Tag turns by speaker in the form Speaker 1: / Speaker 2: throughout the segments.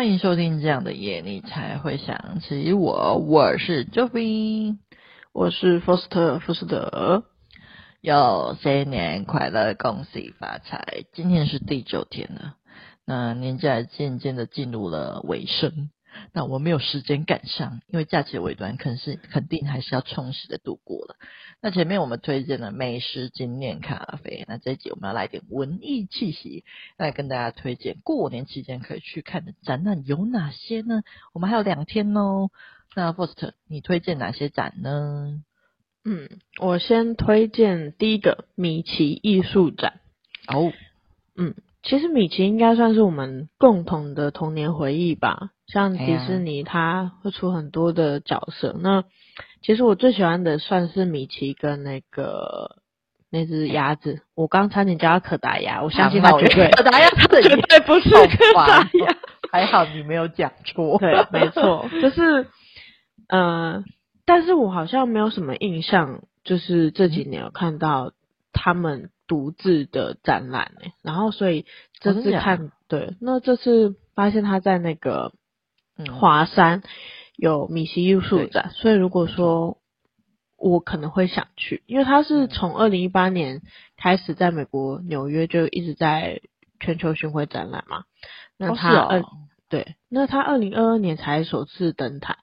Speaker 1: 欢迎收听这样的夜，你才会想起我。我是 j o e
Speaker 2: 我是 Foster 福斯特。
Speaker 1: 哟新年快乐，恭喜发财！今天是第九天了，那年假渐渐的进入了尾声。那我没有时间赶上，因为假期的尾端，肯是肯定还是要充实的度过了。那前面我们推荐了美食纪念咖啡，那这一集我们要来点文艺气息，来跟大家推荐过年期间可以去看的展览有哪些呢？我们还有两天哦。那 Foster，你推荐哪些展呢？
Speaker 2: 嗯，我先推荐第一个米奇艺术展。
Speaker 1: 哦，
Speaker 2: 嗯，其实米奇应该算是我们共同的童年回忆吧。像迪士尼，它会出很多的角色。哎、那其实我最喜欢的算是米奇跟那个那只鸭子。我刚差点叫它可达鸭，我相信它绝对
Speaker 1: 可达鸭，它的
Speaker 2: 绝对不是可达鸭。
Speaker 1: 还好你没有讲错。
Speaker 2: 对，没错，就是呃，但是我好像没有什么印象，就是这几年有看到他们独自的展览、欸、然后所以这次看、哦、对，那这次发现他在那个。华山有米奇艺术展，所以如果说我可能会想去，因为他是从二零一八年开始在美国纽约就一直在全球巡回展览嘛。那他二对，那他二零二二年才首次登台。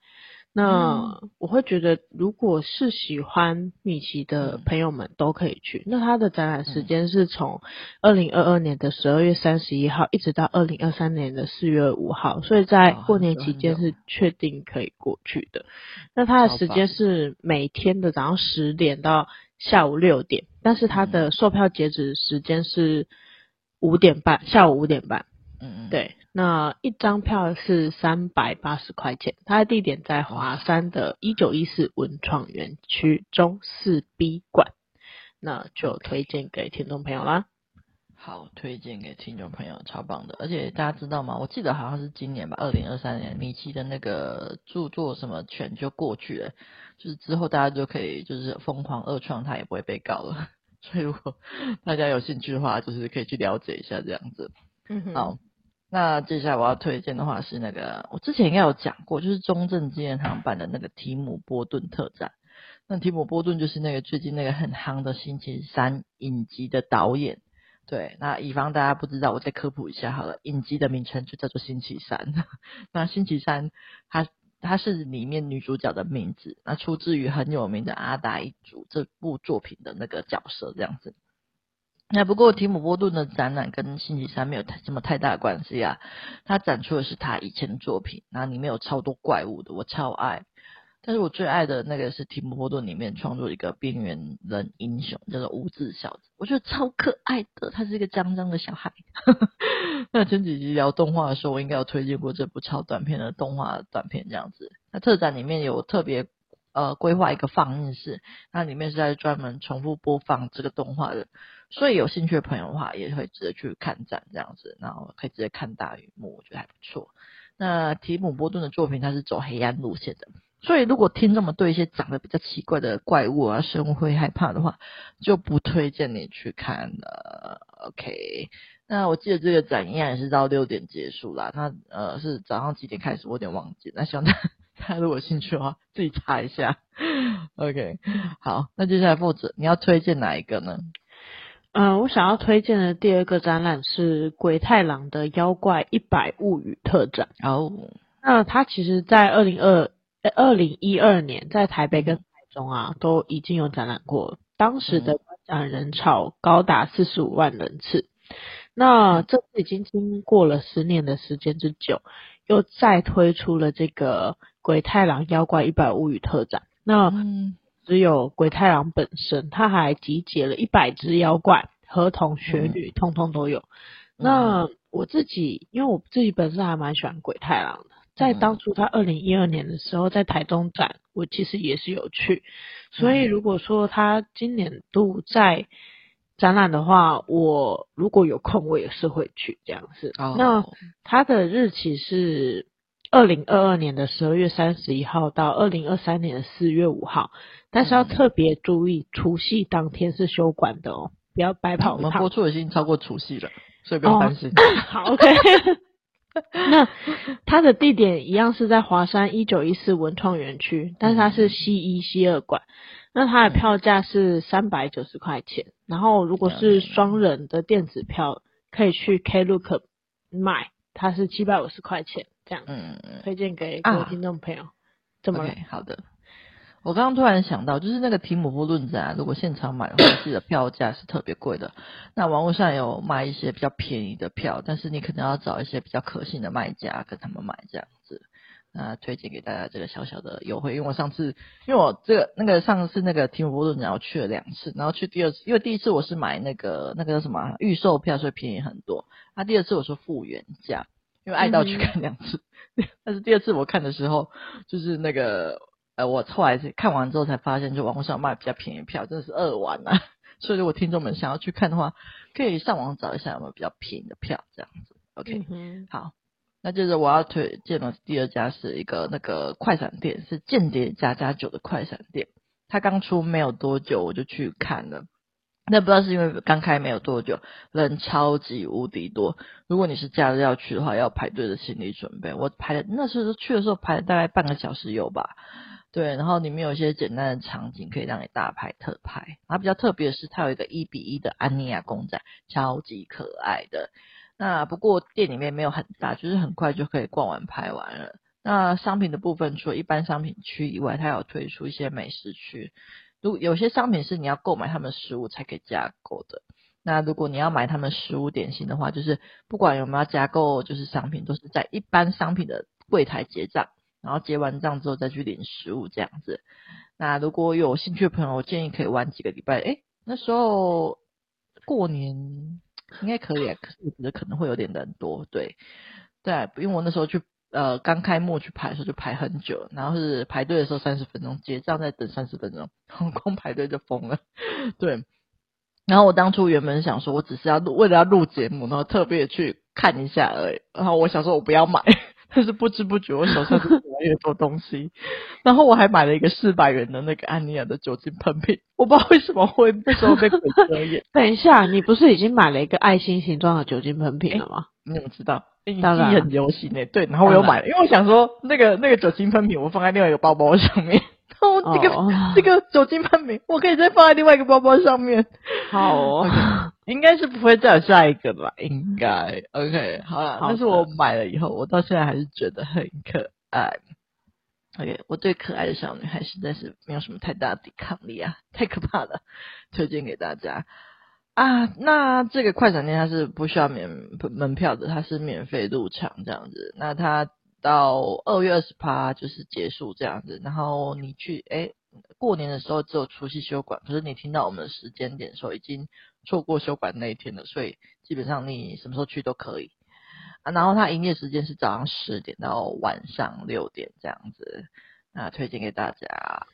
Speaker 2: 那我会觉得，如果是喜欢米奇的朋友们都可以去。那它的展览时间是从二零二二年的十二月三十一号一直到二零二三年的四月五号，所以在过年期间是确定可以过去的。那它的时间是每天的早上十点到下午六点，但是它的售票截止时间是五点半，下午五点半。嗯嗯，对。那一张票是三百八十块钱，它的地点在华山的一九一四文创园区中四 B 馆，那就推荐给听众朋友啦。
Speaker 1: 好，推荐给听众朋友，超棒的！而且大家知道吗？我记得好像是今年吧，二零二三年，米奇的那个著作什么权就过去了，就是之后大家就可以就是疯狂二创，他也不会被告了。所以如果大家有兴趣的话，就是可以去了解一下这样子。嗯，好。那接下来我要推荐的话是那个，我之前应该有讲过，就是中正纪念堂办的那个提姆波顿特展。那提姆波顿就是那个最近那个很夯的星期三影集的导演。对，那以防大家不知道，我再科普一下好了。影集的名称就叫做星期三。那星期三，它它是里面女主角的名字，那出自于很有名的阿达一族这部作品的那个角色这样子。那不过提姆波顿的展览跟星期三没有太什么太大的关系啊，他展出的是他以前的作品，然后里面有超多怪物的，我超爱。但是我最爱的那个是提姆波顿里面创作一个边缘人英雄，叫做无字小子，我觉得超可爱的，他是一个脏脏的小孩。那前几集聊动画的时候，我应该有推荐过这部超短片的动画短片这样子。那特展里面有特别呃规划一个放映室，那里面是在专门重复播放这个动画的。所以有兴趣的朋友的话，也会值得去看展这样子，然后可以直接看大荧幕，我觉得还不错。那提姆波顿的作品，它是走黑暗路线的，所以如果听众们对一些长得比较奇怪的怪物啊、生物会害怕的话，就不推荐你去看了。OK，那我记得这个展应该也是到六点结束啦。那呃是早上几点开始？我有点忘记。那希望大 家如果有兴趣的话，自己查一下。OK，好，那接下来负责你要推荐哪一个呢？
Speaker 2: 嗯、呃，我想要推荐的第二个展览是鬼太郎的妖怪一百物语特展。
Speaker 1: 哦，
Speaker 2: 那它其实在二零二二零一二年在台北跟台中啊都已经有展览过，当时的观展人潮高达四十五万人次。那这次已经经过了十年的时间之久，又再推出了这个鬼太郎妖怪一百物语特展。那嗯。只有鬼太郎本身，他还集结了一百只妖怪，合同、雪女，通通都有。嗯、那我自己，因为我自己本身还蛮喜欢鬼太郎的，在当初他二零一二年的时候在台中展，我其实也是有去。所以如果说他今年度在展览的话，我如果有空，我也是会去这样子。哦、那他的日期是。二零二二年的十二月三十一号到二零二三年的四月五号，但是要特别注意，除夕当天是休馆的哦，不要白跑。
Speaker 1: 我们播出已经超过除夕了，所以不用担心。
Speaker 2: 哦、好，OK。那它的地点一样是在华山一九一四文创园区，但是它是西一西二馆。那它的票价是三百九十块钱，然后如果是双人的电子票，可以去 Klook 买，它是七百五十块钱这样。嗯，推荐给各位听众朋友。啊、这么
Speaker 1: okay, 好的。我刚刚突然想到，就是那个提姆夫论展啊，如果现场买的话，记得票价是特别贵的。那网络上有卖一些比较便宜的票，但是你可能要找一些比较可信的卖家跟他们买这样子。那推荐给大家这个小小的优惠，因为我上次，因为我这个那个上次那个提姆夫论展我去了两次，然后去第二次，因为第一次我是买那个那个叫什么预售票，所以便宜很多。那第二次我是复原价，因为爱到去看两次，嗯、但是第二次我看的时候就是那个。呃，我后来是看完之后才发现，就网络上卖比较便宜票，真的是二玩呐、啊。所以如果听众们想要去看的话，可以上网找一下有没有比较便宜的票，这样子。OK，、嗯、好。那接着我要推荐的第二家是一个那个快闪店，是间谍家家酒的快闪店。它刚出没有多久，我就去看了。那不知道是因为刚开没有多久，人超级无敌多。如果你是假日要去的话，要排队的心理准备。我排的那时候去的时候排了大概半个小时有吧。对，然后里面有一些简单的场景可以让你大拍特拍。然后比较特别的是，它有一个一比一的安妮亚公仔，超级可爱的。那不过店里面没有很大，就是很快就可以逛完拍完了。那商品的部分，除了一般商品区以外，它有推出一些美食区。如有些商品是你要购买他们食物才可以加购的。那如果你要买他们食物点心的话，就是不管有没有加购，就是商品都是在一般商品的柜台结账。然后结完账之后再去领食物这样子。那如果有兴趣的朋友，我建议可以玩几个礼拜。诶，那时候过年应该可以，可是我觉得可能会有点人多。对，对，因为我那时候去呃刚开幕去排的时候就排很久，然后是排队的时候三十分钟，结账再等三十分钟，光排队就疯了。对，然后我当初原本想说我只是要录，为了要录节目，然后特别去看一下而已。然后我想说我不要买。但是不知不觉，我手上就越来越多东西，然后我还买了一个四百元的那个安妮亚的酒精喷瓶，我不知道为什么会那时候被鬼遮眼。
Speaker 2: 等一下，你不是已经买了一个爱心形状的酒精喷瓶了吗？
Speaker 1: 你怎么知道？当然很流行诶、欸。对，然后我又买了，因为我想说那个那个酒精喷瓶我放在另外一个包包上面。哦，这个、oh. 这个酒精喷瓶，我可以再放在另外一个包包上面。
Speaker 2: 好、哦，okay.
Speaker 1: 应该是不会再有下一个吧？应该，OK，好了。但是我买了以后，我到现在还是觉得很可爱。OK，我对可爱的小女孩实在是没有什么太大的抵抗力啊，太可怕了。推荐给大家啊。那这个快闪店它是不需要免门票的，它是免费入场这样子。那它。到二月二十八就是结束这样子，然后你去诶过年的时候只有除夕休馆，可是你听到我们的时间点的时候已经错过休馆那一天了，所以基本上你什么时候去都可以啊。然后它营业时间是早上十点到晚上六点这样子，那推荐给大家。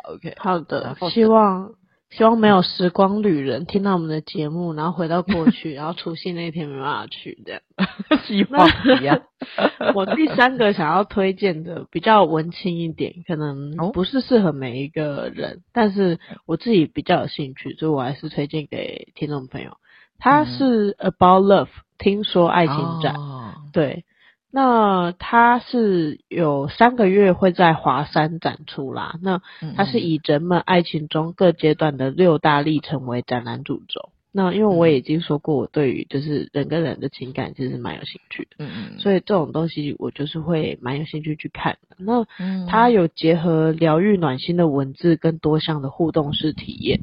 Speaker 1: OK，
Speaker 2: 好的，希望。希望没有时光旅人听到我们的节目，然后回到过去，然后除夕那天没办法去这样。
Speaker 1: 希望一样。
Speaker 2: 我第三个想要推荐的比较文青一点，可能不是适合每一个人，但是我自己比较有兴趣，所以我还是推荐给听众朋友。它是 About Love，听说爱情展，哦、对。那它是有三个月会在华山展出啦。那它是以人们爱情中各阶段的六大历程为展览主轴。那因为我已经说过，我对于就是人跟人的情感其实蛮有兴趣的。嗯嗯。所以这种东西我就是会蛮有兴趣去看的。那它有结合疗愈暖心的文字跟多项的互动式体验，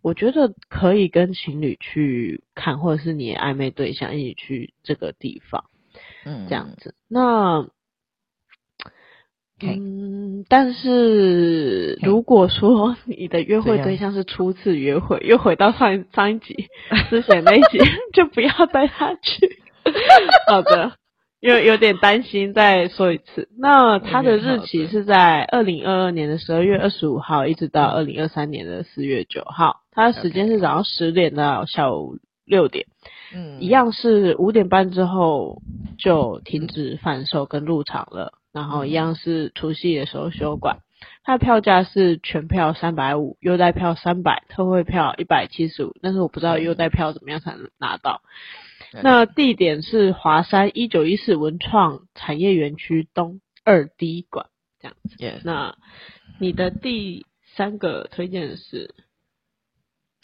Speaker 2: 我觉得可以跟情侣去看，或者是你暧昧对象一起去这个地方。嗯，这样子。那，嗯，但是如果说 你的约会对象是初次约会，又回到上一上一集 之前那一集，就不要带他去。好的，有有点担心，再说一次。那他的日期是在二零二二年的十二月二十五号，一直到二零二三年的四月九号。他的时间是早上十点到下午六点。嗯，一样是五点半之后就停止贩售跟入场了，然后一样是除夕的时候休馆。它的票价是全票三百五，优待票三百，特惠票一百七十五。但是我不知道优待票怎么样才能拿到。那地点是华山一九一四文创产业园区东二 D 馆这样子。那你的第三个推荐是？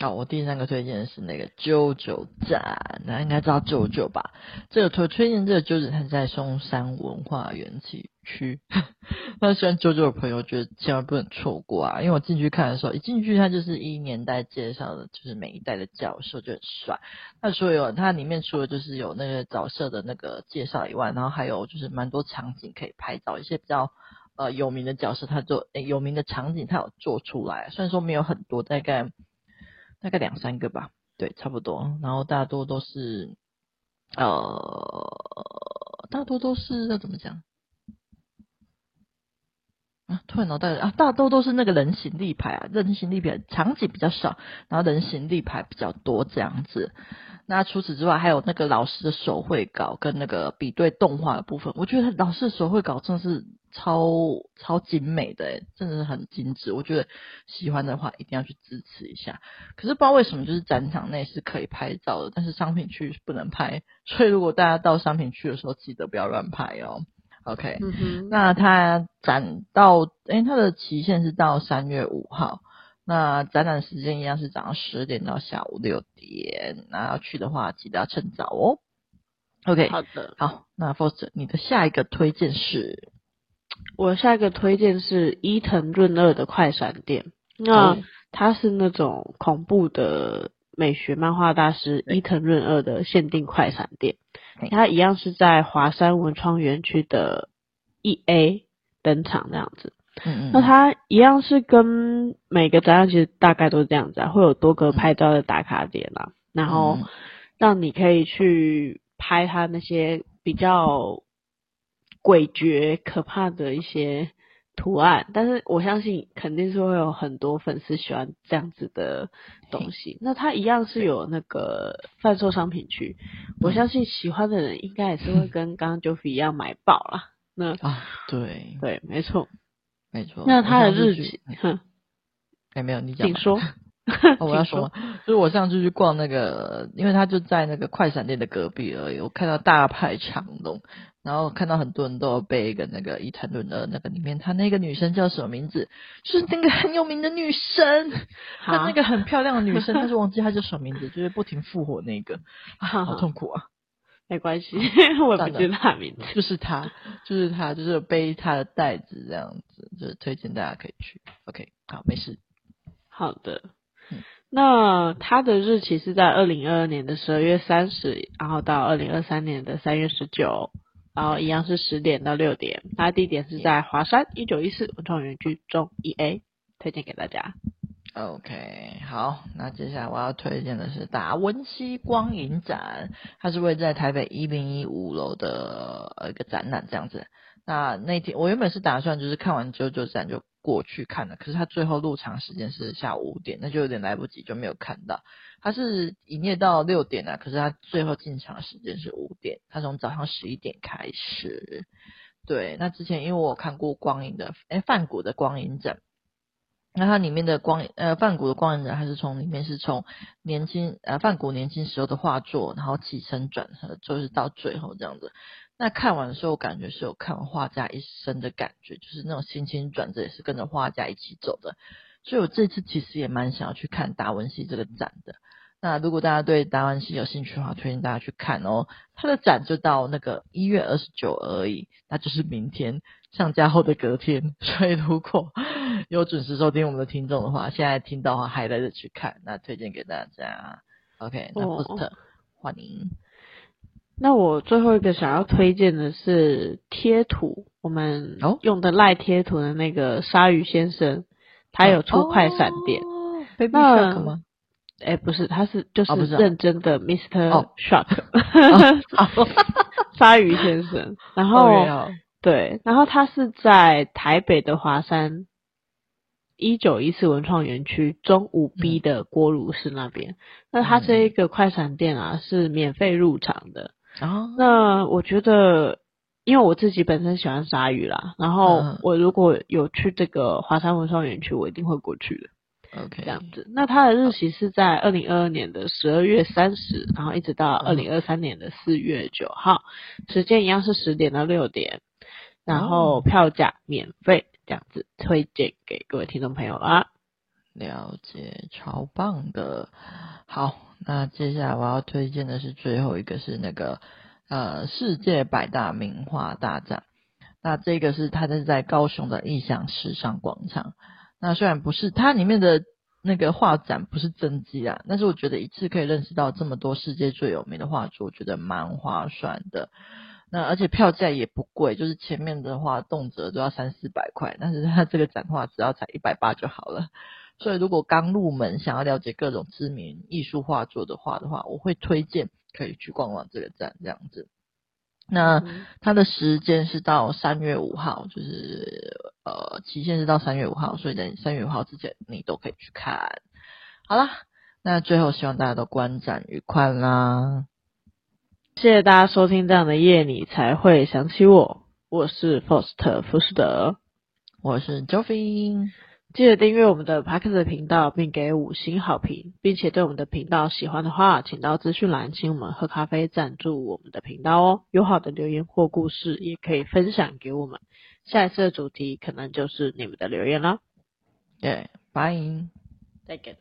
Speaker 1: 好，我第三个推荐的是那个 JoJo 展，大家应该知道 JoJo 吧？这个推推荐这个 JoJo 它在松山文化园区。那喜欢 JoJo 的朋友，觉得千万不能错过啊！因为我进去看的时候，一进去它就是一年代介绍的，就是每一代的教授就很帅。那所以它里面除了就是有那个角色的那个介绍以外，然后还有就是蛮多场景可以拍照，一些比较呃有名的角色，他做诶有名的场景他有做出来，虽然说没有很多，大概。大概两三个吧，对，差不多。然后大多都是，呃，大多都是要怎么讲？啊，突然脑袋啊，大多都是那个人形立牌啊，人形立牌场景比较少，然后人形立牌比较多这样子。那除此之外，还有那个老师的手绘稿跟那个比对动画的部分，我觉得老师的手绘稿真的是。超超精美的诶，真的是很精致。我觉得喜欢的话一定要去支持一下。可是不知道为什么，就是展场内是可以拍照的，但是商品区不能拍。所以如果大家到商品区的时候，记得不要乱拍哦。OK，嗯，那它展到诶，它的期限是到三月五号。那展览时间一样是早上十点到下午六点。那要去的话，记得要趁早哦。OK，
Speaker 2: 好的，
Speaker 1: 好。那 Foster，你的下一个推荐是？
Speaker 2: 我下一个推荐是伊藤润二的快闪店，那他是那种恐怖的美学漫画大师伊藤润二的限定快闪店，他一样是在华山文创园区的 E A 登场这样子。嗯嗯。那它一样是跟每个展览其实大概都是这样子啊，会有多个拍照的打卡点啊，然后让你可以去拍他那些比较。诡谲可怕的一些图案，但是我相信肯定是会有很多粉丝喜欢这样子的东西。那它一样是有那个贩售商品区，我相信喜欢的人应该也是会跟 刚刚 Joffy 一样买爆啦。那
Speaker 1: 啊，对
Speaker 2: 对，没错，
Speaker 1: 没错。
Speaker 2: 那它的日期，哼，
Speaker 1: 哎，没有，你讲，
Speaker 2: 请说。
Speaker 1: 哦、我要说，就是我上次去逛那个，因为他就在那个快闪店的隔壁而已。我看到大排长龙，然后看到很多人都有背一个那个伊藤润的那个里面，他那个女生叫什么名字？就是那个很有名的女生，她那个很漂亮的女生，但是忘记她叫什么名字，就是不停复活那个，啊，好痛苦啊！
Speaker 2: 没关系，我也不记得她名字，
Speaker 1: 就是她，就是她，就是背她的袋子这样子，就是推荐大家可以去。OK，好，没事。
Speaker 2: 好的。那它的日期是在二零二二年的十二月三十，然后到二零二三年的三月十九，然后一样是十点到六点。它的地点是在华山一九一四文创园区中一 A，推荐给大家。
Speaker 1: OK，好，那接下来我要推荐的是达文西光影展，它是位在台北一零一五楼的一个展览这样子。那那天我原本是打算就是看完 JoJo 展就。过去看了，可是他最后入场时间是下午五点，那就有点来不及，就没有看到。他是营业到六点啊，可是他最后进场时间是五点，他从早上十一点开始。对，那之前因为我看过光影的，诶，梵谷的光影展，那它里面的光呃梵谷的光影展，它是从里面是从年轻呃梵谷年轻时候的画作，然后起承转合，就是到最后这样子。那看完的时候，感觉是有看完画家一生的感觉，就是那种心情转折也是跟着画家一起走的。所以我这次其实也蛮想要去看达文西这个展的。那如果大家对达文西有兴趣的话，推荐大家去看哦。他的展就到那个一月二十九而已，那就是明天上架后的隔天。所以如果 有准时收听我们的听众的话，现在听到的话还来得去看，那推荐给大家。OK，那 Post 欢迎。
Speaker 2: 那我最后一个想要推荐的是贴图，我们用的赖贴图的那个鲨鱼先生，他有出快闪店。
Speaker 1: 哦，Baby Shark 吗？
Speaker 2: 哎，不是，他是就是认真的 Mr. Shark，鲨鱼先生。然后对，然后他是在台北的华山一九一四文创园区中五 B 的锅炉室那边。那他这一个快闪店啊，是免费入场的。
Speaker 1: 哦，
Speaker 2: 那我觉得，因为我自己本身喜欢鲨鱼啦，然后我如果有去这个华山文创园区，我一定会过去的。
Speaker 1: OK，
Speaker 2: 这样子。那它的日期是在二零二二年的十二月三十，然后一直到二零二三年的四月九号，时间一样是十点到六点，然后票价免费，这样子推荐给各位听众朋友啦。
Speaker 1: 了解，超棒的。好，那接下来我要推荐的是最后一个，是那个呃世界百大名画大展。那这个是它是在高雄的义享时尚广场。那虽然不是它里面的那个画展不是真迹啊，但是我觉得一次可以认识到这么多世界最有名的画作，我觉得蛮划算的。那而且票价也不贵，就是前面的话动辄都要三四百块，但是它这个展画只要才一百八就好了。所以如果刚入门想要了解各种知名艺术画作的话的话，我会推荐可以去逛逛这个站这样子。那它的时间是到三月五号，就是呃期限是到三月五号，所以在三月五号之前你都可以去看。好啦，那最后希望大家都观展愉快啦！
Speaker 2: 谢谢大家收听这样的夜，你才会想起我。我是 Faust 福士德，
Speaker 1: 我是 Joffy。
Speaker 2: 记得订阅我们的 Podcast 频道，并给五星好评，并且对我们的频道喜欢的话，请到资讯栏请我们喝咖啡赞助我们的频道哦。有好的留言或故事，也可以分享给我们。下一次的主题可能就是你们的留言啦。
Speaker 1: 对，拜，
Speaker 2: 再见。